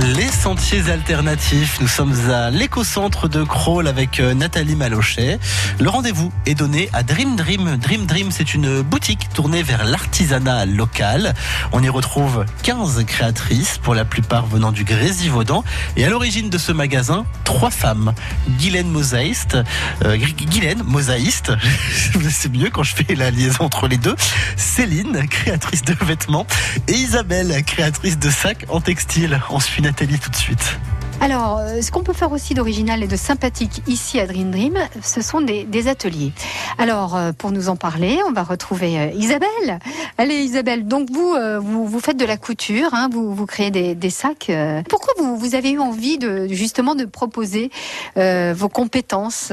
Les sentiers alternatifs. Nous sommes à l'éco-centre de Crawl avec euh, Nathalie Malochet. Le rendez-vous est donné à Dream Dream. Dream Dream, c'est une boutique tournée vers l'artisanat local. On y retrouve 15 créatrices, pour la plupart venant du Grésivaudan. Et à l'origine de ce magasin, trois femmes. Guylaine Mosaïste, euh, Guylaine Mosaïste, c'est mieux quand je fais la liaison entre les deux. Céline, créatrice de vêtements. Et Isabelle, créatrice de sacs en textile. Nathalie tout de suite. Alors, euh, ce qu'on peut faire aussi d'original et de sympathique ici à Dream Dream, ce sont des, ateliers. Alors, euh, pour nous en parler, on va retrouver euh, Isabelle. Allez, Isabelle, donc vous, vous, faites de la couture, hein, vous, créez des, sacs. Pourquoi vous, vous, avez eu envie de justement de proposer vos compétences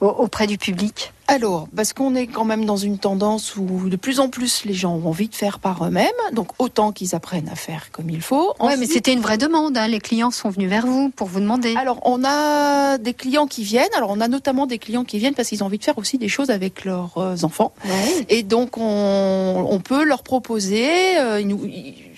auprès du public? Alors, parce qu'on est quand même dans une tendance où de plus en plus les gens ont envie de faire par eux-mêmes, donc autant qu'ils apprennent à faire comme il faut. Oui, mais c'était une vraie demande. Hein. Les clients sont venus vers vous pour vous demander. Alors, on a des clients qui viennent. Alors, on a notamment des clients qui viennent parce qu'ils ont envie de faire aussi des choses avec leurs euh, enfants. Et donc, on, peut leur proposer. Euh,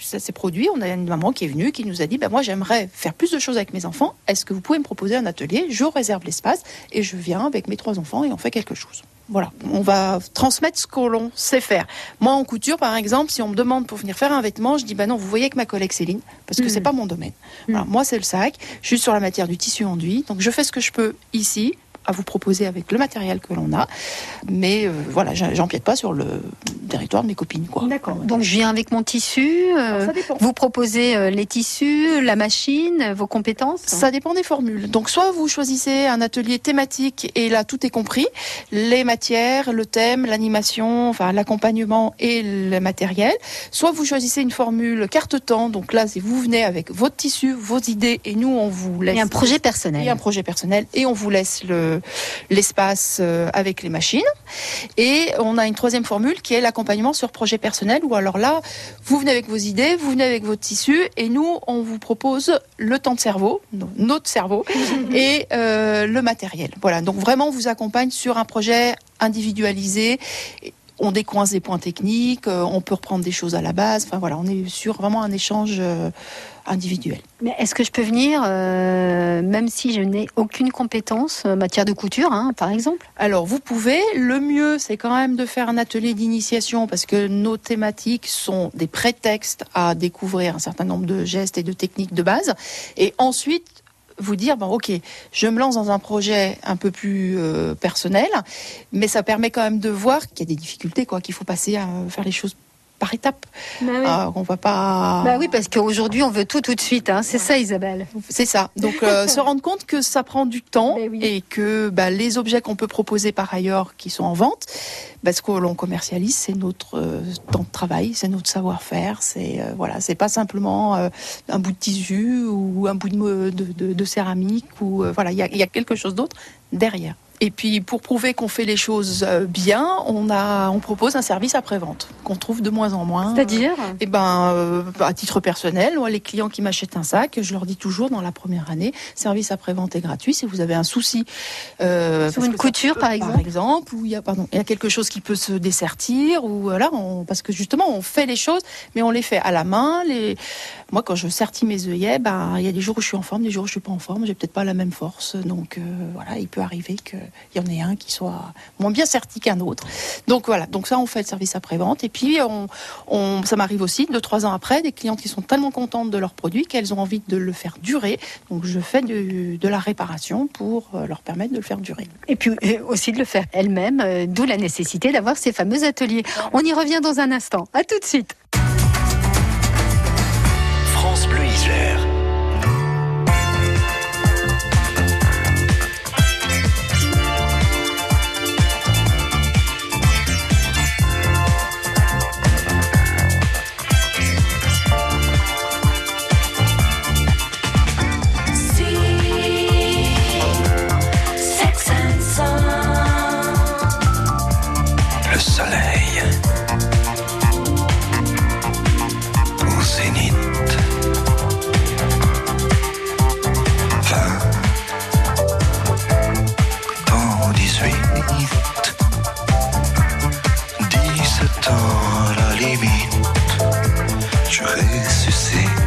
ça s'est produit. On a une maman qui est venue qui nous a dit, ben moi, j'aimerais faire plus de choses avec mes enfants. Est-ce que vous pouvez me proposer un atelier? Je réserve l'espace et je viens avec mes trois enfants et on fait quelque chose. Voilà, on va transmettre ce que l'on sait faire. Moi, en couture, par exemple, si on me demande pour venir faire un vêtement, je dis bah non, vous voyez que ma collègue Céline, parce que ce c'est pas mon domaine. Hmm. moi, c'est le sac. Je suis sur la matière du tissu enduit, donc je fais ce que je peux ici à vous proposer avec le matériel que l'on a. Mais euh, voilà, j'empiète pas sur le territoire de mes copines. D'accord. Donc je viens avec mon tissu. Euh, vous proposez euh, les tissus, la machine, vos compétences? Ça dépend des formules. Donc soit vous choisissez un atelier thématique et là tout est compris. Les matières, le thème, l'animation, enfin l'accompagnement et le matériel. Soit vous choisissez une formule carte-temps. Donc là, c'est vous venez avec votre tissu, vos idées et nous on vous laisse. Et un projet personnel. Et un projet personnel et on vous laisse le l'espace euh, avec les machines. Et on a une troisième formule qui est l'accompagnement sur projet personnel, où alors là, vous venez avec vos idées, vous venez avec votre tissu, et nous, on vous propose le temps de cerveau, notre cerveau, et euh, le matériel. Voilà, donc vraiment, on vous accompagne sur un projet individualisé on décoince des points techniques, euh, on peut reprendre des choses à la base. Enfin voilà, on est sur vraiment un échange euh, individuel. Mais est-ce que je peux venir, euh, même si je n'ai aucune compétence en matière de couture, hein, par exemple? Alors vous pouvez. Le mieux, c'est quand même de faire un atelier d'initiation parce que nos thématiques sont des prétextes à découvrir un certain nombre de gestes et de techniques de base. Et ensuite, vous dire bon ok je me lance dans un projet un peu plus euh, personnel mais ça permet quand même de voir qu'il y a des difficultés quoi qu'il faut passer à faire les choses par étapes. Bah oui. Ah, on va pas. Bah oui, parce qu'aujourd'hui on veut tout tout de suite. Hein. C'est ça, Isabelle. C'est ça. Donc euh, se rendre compte que ça prend du temps bah et que bah, les objets qu'on peut proposer par ailleurs qui sont en vente, parce que l'on commercialise, c'est notre euh, temps de travail, c'est notre savoir-faire. C'est euh, voilà, c'est pas simplement un bout de tissu ou un bout de, de, céramique ou voilà, il y y a quelque chose d'autre derrière. Et puis pour prouver qu'on fait les choses euh, bien, on a, on propose un service après-vente qu'on trouve de moins en moins. C'est-à-dire Eh ben, euh, à titre personnel, moi, les clients qui m'achètent un sac, je leur dis toujours dans la première année, service après-vente est gratuit. Si vous avez un souci euh, sur une couture, par exemple, par exemple, ou il y a, pardon, il y a quelque chose qui peut se dessertir, ou voilà, parce que justement, on fait les choses, mais on les fait à la main. Les, moi, quand je sertis mes œillets, ben, il y a des jours où je suis en forme, des jours où je suis pas en forme. J'ai peut-être pas la même force, donc voilà, il peut arriver que il y en ait un qui soit moins bien serti qu'un autre. Donc voilà, donc ça on fait le service après-vente. Et puis on, ça m'arrive aussi, deux, trois ans après, des clientes qui sont tellement contentes de leur produit qu'elles ont envie de le faire durer. Donc je fais de, la réparation pour euh, leur permettre de le faire durer. Et puis aussi de le faire elles-mêmes, euh, d'où la nécessité d'avoir ces fameux ateliers. On y revient dans un instant. À tout de suite. France Bleu Isère. atteint la limite, je ressuscite.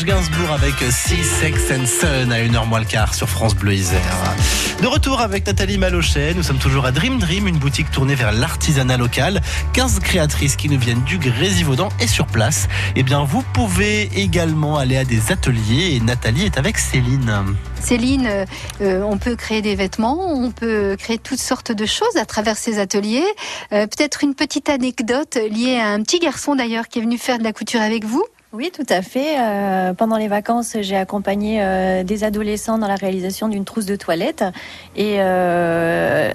Serge Gainsbourg avec Six Sex and Sun à 1h moins le quart sur France Bleu Isère. De retour avec Nathalie Malochet, nous sommes toujours à Dream Dream, une boutique tournée vers l'artisanat local. 15 créatrices qui nous viennent du Grésivaudan et sur place. Eh bien, vous pouvez également aller à des ateliers et Nathalie est avec Céline. Céline, euh, on peut créer des vêtements, on peut créer toutes sortes de choses à travers ces ateliers. Euh, Peut-être une petite anecdote liée à un petit garçon d'ailleurs qui est venu faire de la couture avec vous. Oui, tout à fait. Euh, pendant les vacances, j'ai accompagné euh, des adolescents dans la réalisation d'une trousse de toilette et euh,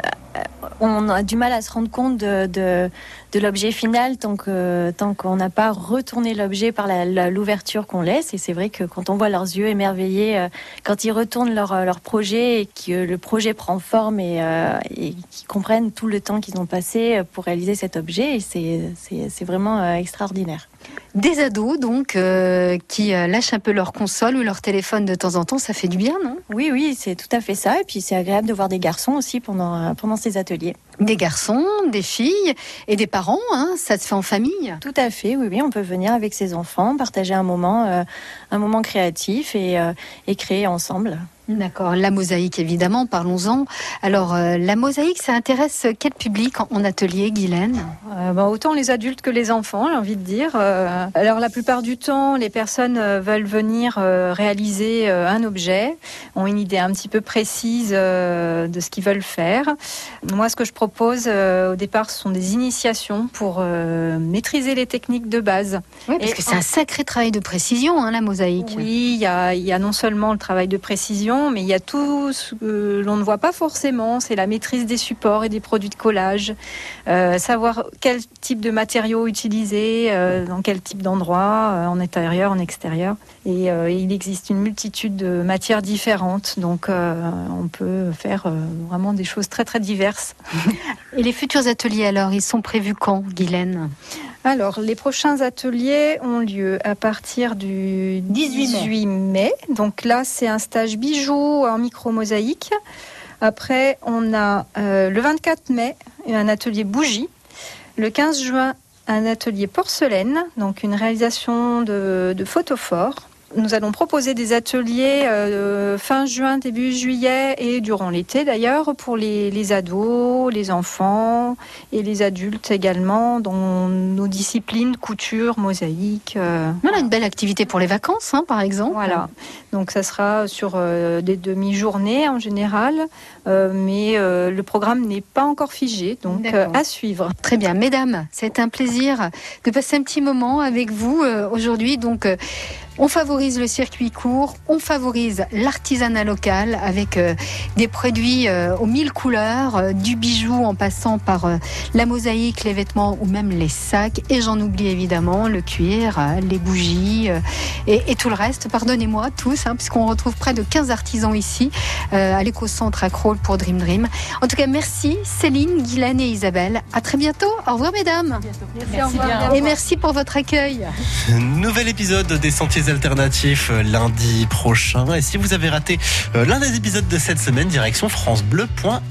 on a du mal à se rendre compte de, de, de l'objet final tant que tant qu'on n'a pas retourné l'objet par l'ouverture qu'on laisse. Et c'est vrai que quand on voit leurs yeux émerveillés, euh, quand ils retournent leur, leur projet et que le projet prend forme et, euh, et qu'ils comprennent tout le temps qu'ils ont passé pour réaliser cet objet, et c'est vraiment euh, extraordinaire. Des ados donc euh, qui euh, lâchent un peu leur console ou leur téléphone de temps en temps, ça fait du bien, non? Oui, oui, c'est tout à fait ça. Et puis c'est agréable de voir des garçons aussi pendant, euh, pendant ces ateliers. Des garçons, des filles et des parents, hein, ça se fait en famille. Tout à fait, oui, oui, on peut venir avec ses enfants, partager un moment, euh, un moment créatif et, euh, et créer ensemble. D'accord, la mosaïque évidemment, parlons-en. Alors euh, la mosaïque, ça intéresse quel public en, en atelier, Guylaine? Euh, bah, autant les adultes que les enfants, j'ai envie de dire. Euh, alors la plupart du temps, les personnes veulent venir réaliser un objet, ont une idée un petit peu précise de ce qu'ils veulent faire. Moi, ce que je propose au départ, ce sont des initiations pour maîtriser les techniques de base. Oui, parce Et que c'est un sacré travail de précision, hein, la mosaïque. Oui, il y a, il y a non seulement le travail de précision, mais il y a tout ce que l'on ne voit pas forcément. C'est la maîtrise des supports et des produits de collage, euh, savoir quel type de matériaux utiliser, euh, dans quel type d'endroit, euh, en intérieur, en extérieur. Et il existe une multitude de matières différentes, donc on peut faire vraiment des choses très très diverses. Et les futurs ateliers alors, ils sont prévus quand, Guylaine? Alors, les prochains ateliers ont lieu à partir du 18 mai. mai. Donc là, c'est un stage bijoux en micro-mosaïque. Après, on a euh, le 24 mai un atelier bougie. Le 15 juin, un atelier porcelaine, donc une réalisation de, de photophores. Nous allons proposer des ateliers euh, fin juin, début juillet et durant l'été d'ailleurs pour les, les ados, les enfants et les adultes également dans nos disciplines couture, mosaïque. euh, Voilà une belle activité pour les vacances, hein, par exemple. voilà. Donc ça sera sur euh, des demi-journées en général, mais euh, le programme n'est pas encore figé, donc euh, à suivre. Très bien, mesdames, c'est un plaisir de passer un petit moment avec vous euh, aujourd'hui. Donc, euh, on favorise le circuit court, on favorise l'artisanat local avec euh, des produits euh, aux mille couleurs, euh, du bijou en passant par euh, la mosaïque, les vêtements ou même les sacs. Et j'en oublie évidemment le cuir, euh, les bougies euh, et, et tout le reste. Pardonnez-moi tous, hein, puisqu'on retrouve près de 15 artisans ici euh, à l'éco-centre à Crolles pour Dream Dream. En tout cas, merci Céline, Guylaine et Isabelle. À très bientôt. Au revoir, mesdames. Merci bien. Et merci pour votre accueil. Nouvel épisode des Sentiers Alternatifs euh, lundi prochain. Et si vous avez raté euh, l'un des épisodes de cette semaine, direction francebleu.fr.